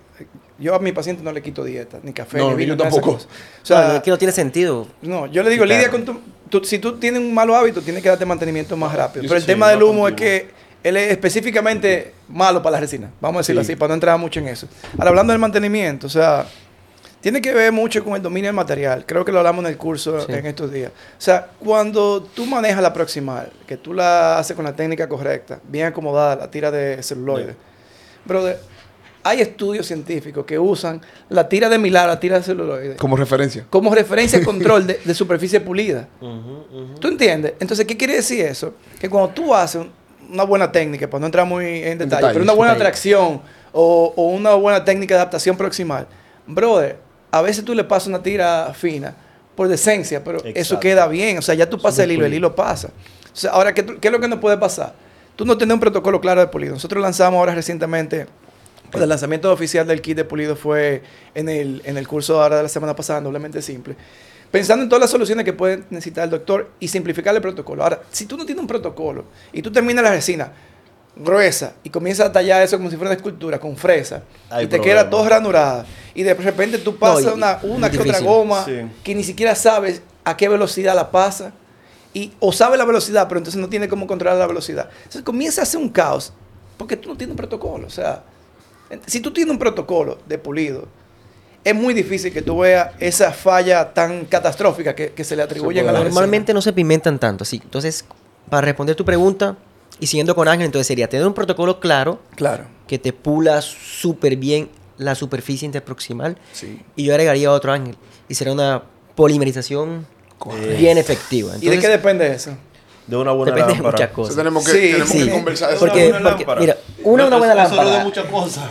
yo a mi paciente no le quito dieta, ni café, No, ni vino, yo tampoco. O sea, es que no tiene sentido. no, yo le digo, lidia con tu, tu- Si tú tienes un malo hábito, tienes que darte mantenimiento más rápido. Yo Pero el sí, tema del humo es que él es específicamente malo para la resina. Vamos a decirlo Sí. así, para no entrar mucho en eso. Ahora, hablando del mantenimiento, o sea, tiene que ver mucho con el dominio del material. Creo que lo hablamos en el curso Sí. en estos días. O sea, cuando tú manejas la proximal, que tú la haces con la técnica correcta, bien acomodada, la tira de celuloide. Brother, hay estudios científicos que usan la tira de milar, la tira de celuloide, Como referencia. como referencia de control de, de superficie pulida. ¿Tú entiendes? Entonces, ¿qué quiere decir eso? Que cuando tú haces un- una buena técnica, para no entrar muy en detalle, pero una buena detalle. tracción o, o una buena técnica de adaptación proximal, brother, a veces tú le pasas una tira fina por decencia, pero eso queda bien. O sea, ya tú pasas el hilo, el hilo pasa. O sea, ahora, ¿qué, qué es lo que nos puede pasar? Tú no tienes un protocolo claro de pulido. Nosotros lanzamos ahora recientemente, pues, el lanzamiento oficial del kit de pulido fue en el, en el curso ahora de la semana pasada, doblemente simple. Pensando en todas las soluciones que puede necesitar el doctor y simplificar el protocolo. Ahora, si tú no tienes un protocolo y tú terminas la resina gruesa y comienzas a tallar eso como si fuera una escultura con fresa Hay y te problema. queda todo ranurado y de repente tú pasas y- una, una que otra goma Sí. que ni siquiera sabes a qué velocidad la pasa y o sabe la velocidad pero entonces no tiene cómo controlar la velocidad. Entonces comienza a hacer un caos porque tú no tienes un protocolo. O sea, si tú tienes un protocolo de pulido, es muy difícil que tú veas esa falla tan catastrófica que, que se le atribuyen a la. Normalmente no se pimentan tanto, así. Entonces, para responder tu pregunta y siguiendo con Ángel, entonces sería tener un protocolo claro Claro. que te pula súper bien la superficie interproximal. Sí. Y yo agregaría otro Ángel. Y será una polimerización Correcto. bien efectiva. ¿Y de qué depende eso? De una buena Depende de lámpara? muchas O cosas. sea, tenemos que, Sí, tenemos sí. que conversar de eso. Porque, Una buena porque, lámpara. mira, una, una buena lámpara. lo de muchas cosas.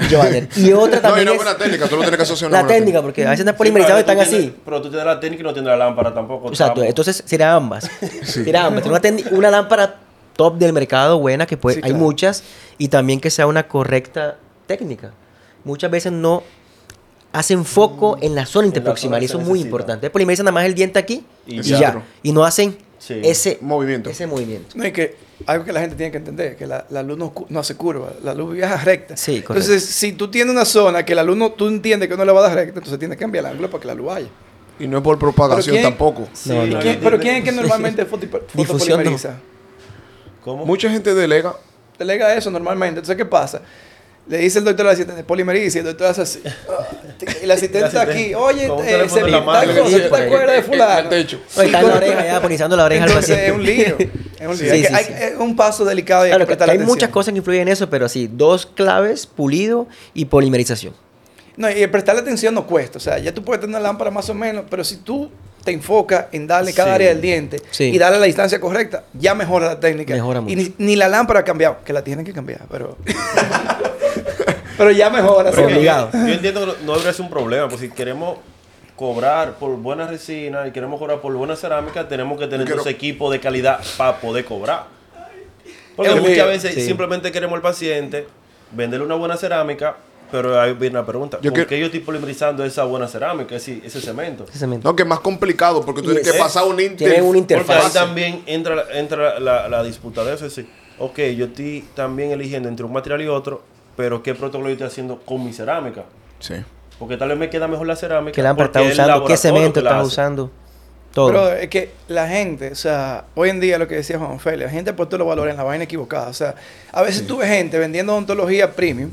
Y otra No, y también una es buena técnica, tú lo tienes que asociar la técnica, porque a veces están Sí, polimerizados y están así. Pero tú tienes la técnica y no tienes la lámpara tampoco. Exacto, entonces serían ambas. Serían ambas. Una, técnica- una lámpara top del mercado, buena, que puede, Sí, hay claro. muchas, y también que sea una correcta técnica. Muchas veces no hacen foco en la zona interproximal, y eso es muy necesita. importante. Polimerisan nada más el diente aquí Y ya. Y no hacen Sí. ese Movimiento. Ese movimiento. No, y que algo que la gente tiene que entender, que la, la luz no, no hace curva, la luz viaja recta. Sí, correcto. Entonces, si tú tienes una zona que la luz no, tú entiendes que no le va a dar recta, entonces tienes que cambiar el ángulo para que la luz vaya. Y no es por propagación ¿quién- tampoco. Sí, No, ¿Y no, quién- no, pero ¿quién es que normalmente fotopolimeriza? ¿Cómo? Mucha gente delega. Delega eso normalmente. Entonces, ¿qué pasa? Le dice el doctor al asistente, polimeriza, y el doctor hace así. Ah, Y el asistente está aquí, oye, eh, se mano. cosa, ¿tú te acuerdas de En fulano? No, está en la oreja ya, ponizando la oreja al Entonces, paciente. es un lío. Es un lío. Sí, Hay que- sí, hay- sí. Es un paso delicado y hay Claro, que hay atención. muchas cosas que influyen en eso, pero así, dos claves, pulido y polimerización. No, y el prestarle atención no cuesta. O sea, ya tú puedes tener una lámpara más o menos, pero si tú te enfocas en darle cada Sí. área del diente Sí. y darle la distancia correcta, ya mejora la técnica. Mejora Y mucho. ni, ni la lámpara ha cambiado, que la tienen que cambiar, pero. pero ya mejora. Obligado. Yo entiendo que no- debería ser un problema, pues si queremos cobrar por buena resina y queremos cobrar por buena cerámica, tenemos que tener esos equipos de calidad para poder cobrar. Porque Es muchas veces Sí. simplemente queremos al paciente venderle una buena cerámica, pero ahí viene la pregunta, Yo ¿por quiero- qué yo estoy polimerizando esa buena cerámica, ese, ese cemento? Ese cemento. No, que es más complicado porque tú tienes que pasar un tiene inter... una Porque ahí interfaz. también entra, la- entra la, la disputa de eso. Es decir, ok, yo estoy también eligiendo entre un material y otro, pero ¿qué protocolo yo estoy haciendo con mi cerámica? Sí. Porque tal vez me queda mejor la cerámica. ¿Qué lámpara estás usando? ¿Qué cemento que la estás usando? Todo. Pero es que la gente, o sea, hoy en día lo que decía Juan Félix, la gente ha puesto los valores en la vaina equivocada. O sea, a veces tú ves gente vendiendo odontología premium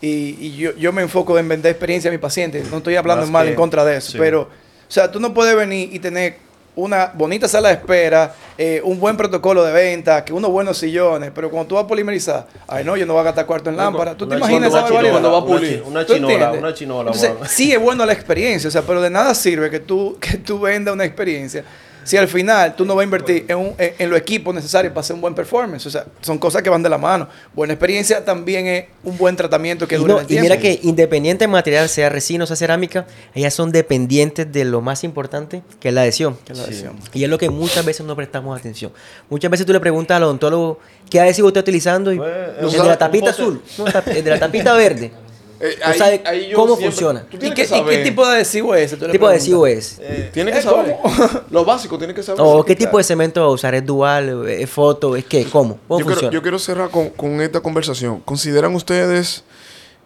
y, y yo, yo me enfoco en vender experiencia a mis pacientes. No estoy hablando Más mal que- en contra de eso, sí. pero, o sea, tú no puedes venir y tener una bonita sala de espera, eh, un buen protocolo de venta, que unos buenos sillones, pero cuando tú vas a polimerizar, ay no, yo no voy a gastar cuarto en lámpara. ¿Tú te Una imaginas chinola, esa barbaridad? Cuando va a pulir. Una ¿Tú chinola, entiendes? una chinola. Entonces, sí es bueno la experiencia, o sea, pero de nada sirve que tú, que tú vendas una experiencia si al final tú no vas a invertir en, un- en, en los equipos necesarios para hacer un buen performance. O sea, son cosas que van de la mano. Buena experiencia también es un buen tratamiento que Y, dure no, en el y mira tiempo. que independiente del material, sea resina o sea cerámica, ellas son dependientes de lo más importante, que es la adhesión. Que la Sí. adhesión. Y es lo que muchas veces no prestamos atención. Muchas veces tú le preguntas al odontólogo qué adhesivo está utilizando y Pues, el de la tapita azul, no, el de la tapita verde. Eh, cómo funciona. Tú ¿Y qué, que y qué saber. tipo de adhesivo es ese? Tú ¿Qué tipo de adhesivo es? Eh, Tienes que ¿Eh, saber. Lo básico, tienes que saber. ¿O qué tipo de cemento va a usar? ¿Es dual? ¿Es foto? ¿Es qué? ¿Cómo? ¿Cómo yo, quiero, funciona? yo quiero cerrar con, con esta conversación. ¿Consideran ustedes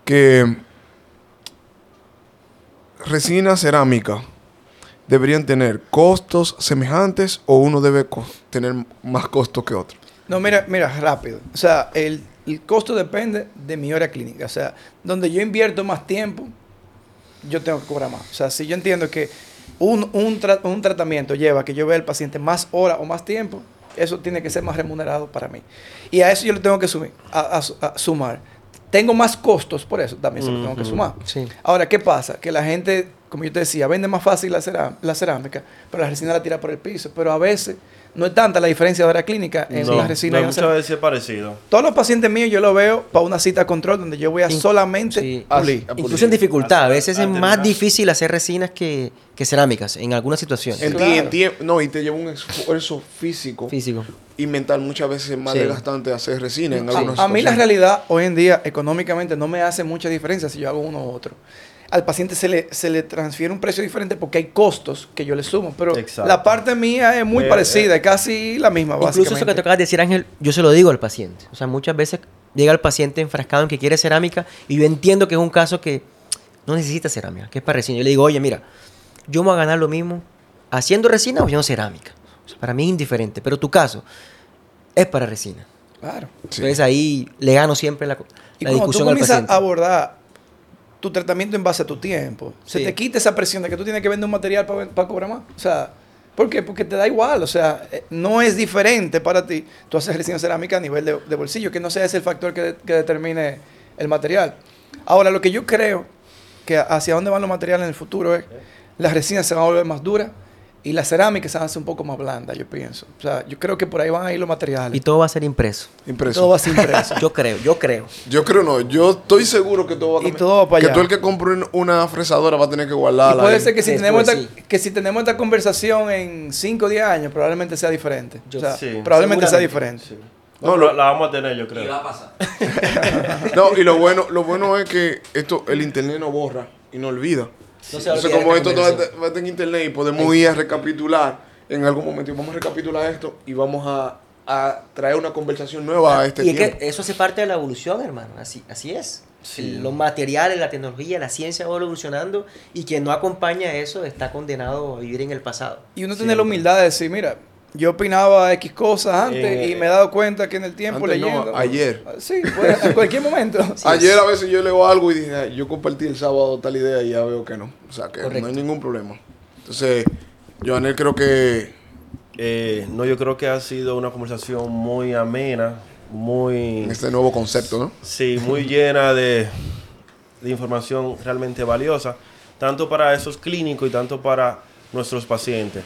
que resina cerámica deberían tener costos semejantes o uno debe co- tener más costos que otro? No, mira, mira, rápido. O sea, el, el costo depende de mi hora clínica. O sea, donde yo invierto más tiempo, yo tengo que cobrar más. O sea, si yo entiendo que un, un, tra- un tratamiento lleva que yo vea al paciente más horas o más tiempo, eso tiene que ser más remunerado para mí. Y a eso yo le tengo que sumir, a- a su- a sumar. Tengo más costos por eso, también se lo tengo que sumar. Sí. Ahora, ¿qué pasa? Que la gente, como yo te decía, vende más fácil la, cerá- la cerámica, pero la resina la tira por el piso. Pero a veces no es tanta la diferencia de hora clínica en no, la resina no, muchas veces es parecido. Todos los pacientes míos yo lo veo para una cita control donde yo voy a In- solamente sí. pulir. Ah, Incluso en dificultad. A veces es más difícil hacer resinas que, que cerámicas en algunas situaciones. En ti- Claro. en ti- no, y te lleva un esfuerzo físico Físico. y mental muchas veces es más Sí. desgastante hacer resina en A, algunas a mí la situaciones. realidad hoy en día económicamente no me hace mucha diferencia si yo hago uno u otro. Al paciente se le, se le transfiere un precio diferente porque hay costos que yo le sumo, pero Exacto. la parte mía es muy Eh, parecida, eh. es casi la misma Incluso eso que básicamente. te acabas de decir, Ángel, yo se lo digo al paciente. O sea, muchas veces llega el paciente enfrascado en que quiere cerámica y yo entiendo que es un caso que no necesita cerámica, que es para resina. Yo le digo, oye, mira, yo me voy a ganar lo mismo haciendo resina o haciendo cerámica. O sea, para mí es indiferente, pero tu caso es para resina. Claro. Sí. Entonces ahí le gano siempre la, Y la cuando tú discusión al comienzas paciente. a abordar tu tratamiento en base a tu tiempo, se te quita esa presión de que tú tienes que vender un material para cobrar más. O sea, ¿por qué? Porque te da igual. O sea, eh, no es diferente para ti. Tú haces resina cerámica a nivel de, de bolsillo, que no sea ese el factor que, que determine el material. Ahora, lo que yo creo que hacia dónde van los materiales en el futuro es las resinas se van a volver más duras Y la cerámica se hace un poco más blanda, yo pienso. O sea, yo creo que por ahí van a ir los materiales. Y todo va a ser impreso. Impreso. todo va a ser impreso. Yo creo, yo creo. Yo creo no, yo estoy seguro que todo va a Y cambiar. todo va para Que allá. tú el que compre un- una fresadora va a tener que Y guardarla. puede ahí. ser que si, Después, tenemos esta, sí. que si tenemos esta conversación en 5 o 10 años, probablemente sea diferente. Yo- o sea, sí, probablemente sea diferente. Sí. No, lo- la, vamos a tener, yo Y creo. va a pasar. No, y lo bueno, lo bueno es que esto, el internet no borra y no olvida. No se Entonces, como esto todo va a estar en internet y podemos ir a recapitular en algún momento y vamos a recapitular esto y vamos a, a traer una conversación nueva a este y es tiempo. que eso hace parte de la evolución, hermano. Así, así es. Sí. Los materiales, la tecnología, la ciencia va evolucionando y quien no acompaña eso está condenado a vivir en el pasado. Y uno tiene la humildad de decir, mira, yo opinaba X cosas antes Eh, y me he dado cuenta que en el tiempo antes no, leyendo. ayer. Sí, pues, en cualquier momento. Ayer a veces yo leo algo y dije, "Ay, yo compartí el sábado tal idea y ya veo que no. O sea, que Correcto. no hay ningún problema. Entonces, Joanel creo que Eh, no, yo creo que ha sido una conversación muy amena, muy... este nuevo concepto, ¿no? Sí, muy llena de, de información realmente valiosa, tanto para esos clínicos y tanto para nuestros pacientes.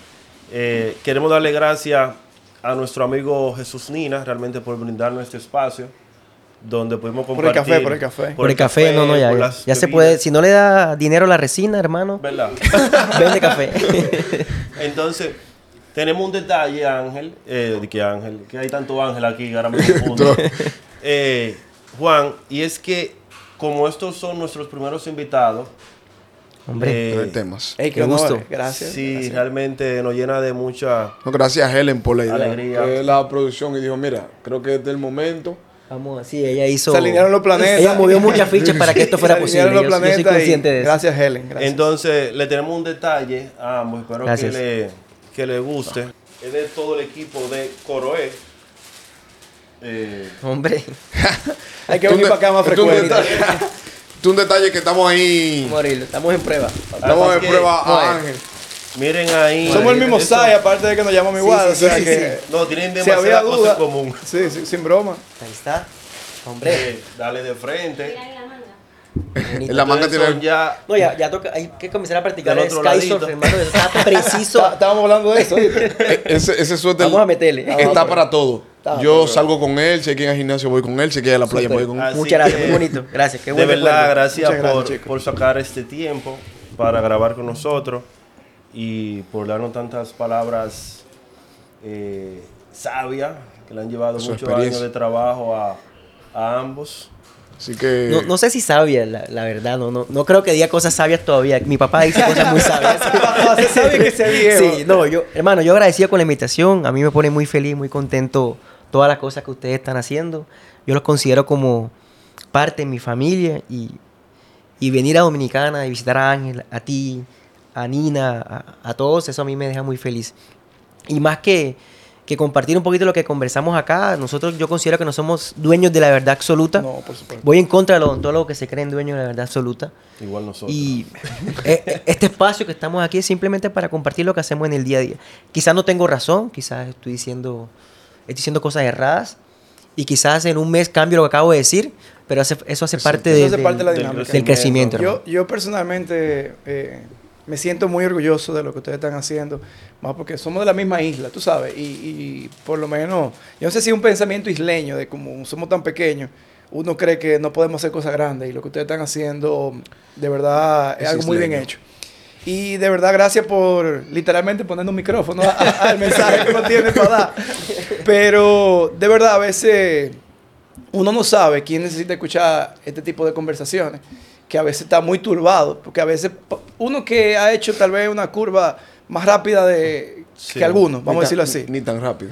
Eh, queremos darle gracias a nuestro amigo Jesús Nina, realmente por brindarnos este espacio, donde pudimos Por el compartir... café, por el café. Por el café, no, no, ya, ya, se puede. Si no le da dinero a la resina, hermano, ¿Verdad? vende café. Entonces, tenemos un detalle, Ángel, eh, de que Ángel, que hay tanto Ángel aquí, ahora me confundo. Eh, Juan, y es que como estos son nuestros primeros invitados, Hombre, eh, temas. Ey, Qué gusto. Gracias. sí, gracias. realmente nos llena de mucha... No, gracias a Helen por la idea. Alegría. Que es la producción y dijo, mira, creo que es el momento. vamos, sí, ella hizo. Se alinearon los planetas. Ella movió muchas fichas para que esto fuera Se posible. alinearon Yo, los yo soy consciente de eso. Gracias, Helen. Gracias. Entonces, le tenemos un detalle a ambos, espero que le, que le guste. Es de todo el equipo de Coroé. Eh, Hombre, Hay que venir para acá más de- esto un detalle- esto un detalle que estamos ahí. estamos en prueba. Estamos que, prueba no, a. Ángel. miren ahí. Somos el mismo SAI, aparte de que nos llamamos igual. sí, o sea sí, que. No, tienen Si cosas duda. en común. Sí, sí, sin broma. Ahí está. Hombre. Eh, dale de frente. En la manga. En tiene. ya No, ya, ya toca, hay que comenzar a practicar el otro Sky Surf. Está preciso. Está- Estábamos hablando de eso. e- Ese, ese suéter Vamos a meterle. está para todo. Está Yo para salgo con él, si hay que ir al gimnasio voy con él, si hay que ir a la playa voy con él. Así Muchas gracias, muy bonito. Gracias, qué De buen verdad, recuerdo. gracias, gracias, por, por sacar este tiempo para grabar con nosotros y por darnos tantas palabras eh, sabias que le han llevado Su muchos años de trabajo a, a ambos. Así que. No, no sé si sabia, la, la verdad, no, no, no creo que diga cosas sabias todavía. Mi papá dice cosas muy sabias. Se sabe que se. Sí, no, yo, hermano, yo agradecido con la invitación. A mí me pone muy feliz, muy contento todas las cosas que ustedes están haciendo. Yo los considero como parte de mi familia y, y venir a Dominicana y visitar a Ángel, a ti, a Nina, a, a todos, eso a mí me deja muy feliz. Y más que, que compartir un poquito lo que conversamos acá, nosotros yo considero que no somos dueños de la verdad absoluta. No, por supuesto. Voy en contra de los odontólogos que se creen dueños de la verdad absoluta. Igual nosotros. Y eh, este espacio que estamos aquí es simplemente para compartir lo que hacemos en el día a día. Quizás no tengo razón, quizás estoy diciendo, estoy diciendo cosas erradas y quizás en un mes cambio lo que acabo de decir, pero hace- eso hace parte, eso de- hace del- parte de la del dinámica. del crecimiento. Yo, yo personalmente eh, me siento muy orgulloso de lo que ustedes están haciendo, más porque somos de la misma isla, tú sabes, y, y por lo menos, yo no sé si es un pensamiento isleño de como somos tan pequeños, uno cree que no podemos hacer cosas grandes y lo que ustedes están haciendo de verdad es, Es algo muy bien hecho. Y de verdad, gracias por literalmente poner un micrófono al mensaje que uno tiene para dar. Pero de verdad, a veces uno no sabe quién necesita escuchar este tipo de conversaciones, que a veces está muy turbado, porque a veces uno que ha hecho tal vez una curva más rápida de, Sí. que algunos, vamos a Ni decirlo así. Ni tan rápido.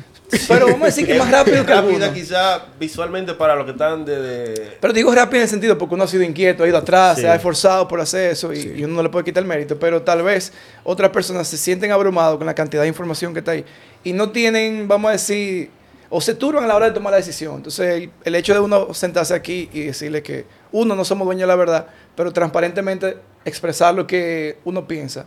Pero vamos a decir que más rápido que Rápida algunos. quizá visualmente para los que están de... de- Pero digo rápido en el sentido porque uno ha sido inquieto, ha ido atrás, Sí. se ha esforzado por hacer eso y, y uno no le puede quitar el mérito. Pero tal vez otras personas se sienten abrumados con la cantidad de información que está ahí y no tienen, vamos a decir, o se turban a la hora de tomar la decisión. Entonces, el, el hecho de uno sentarse aquí y decirle que uno no somos dueños de la verdad, pero transparentemente expresar lo que uno piensa.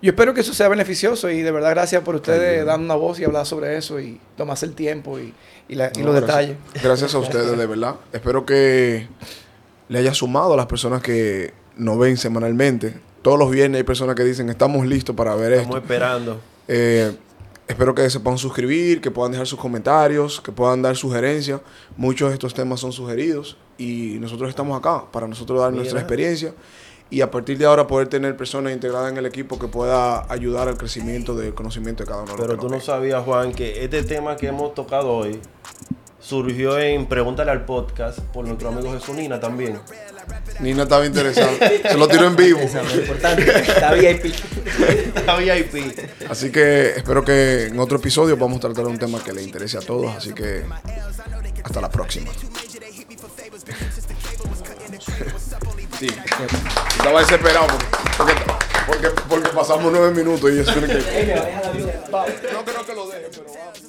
Yo espero que eso sea beneficioso y de verdad gracias por ustedes darnos una voz y hablar sobre eso y tomarse el tiempo y, y la- y No, los gracias. detalles. Gracias a ustedes, de verdad. Espero que le haya sumado a las personas que nos ven semanalmente. Todos los viernes hay personas que dicen, estamos listos para ver Estamos esto. esperando. Eh, espero que se puedan suscribir, que puedan dejar sus comentarios, que puedan dar sugerencias. Muchos de estos temas son sugeridos y nosotros estamos acá para nosotros dar nuestra experiencia y a partir de ahora poder tener personas integradas en el equipo que pueda ayudar al crecimiento del conocimiento de cada uno de los Pero tú no sabías, Juan, que este tema que hemos tocado hoy surgió en Pregúntale al podcast por nuestro amigo Jesunina también. Nina estaba interesada. Se lo tiró en vivo. Eso es importante. Está VIP. La VIP. Así que espero que en otro episodio vamos a tratar un tema que le interese a todos. Así que hasta la próxima. Sí, estaba desesperado porque, porque, porque pasamos nueve minutos y eso tiene que... No creo que lo deje, pero vamos.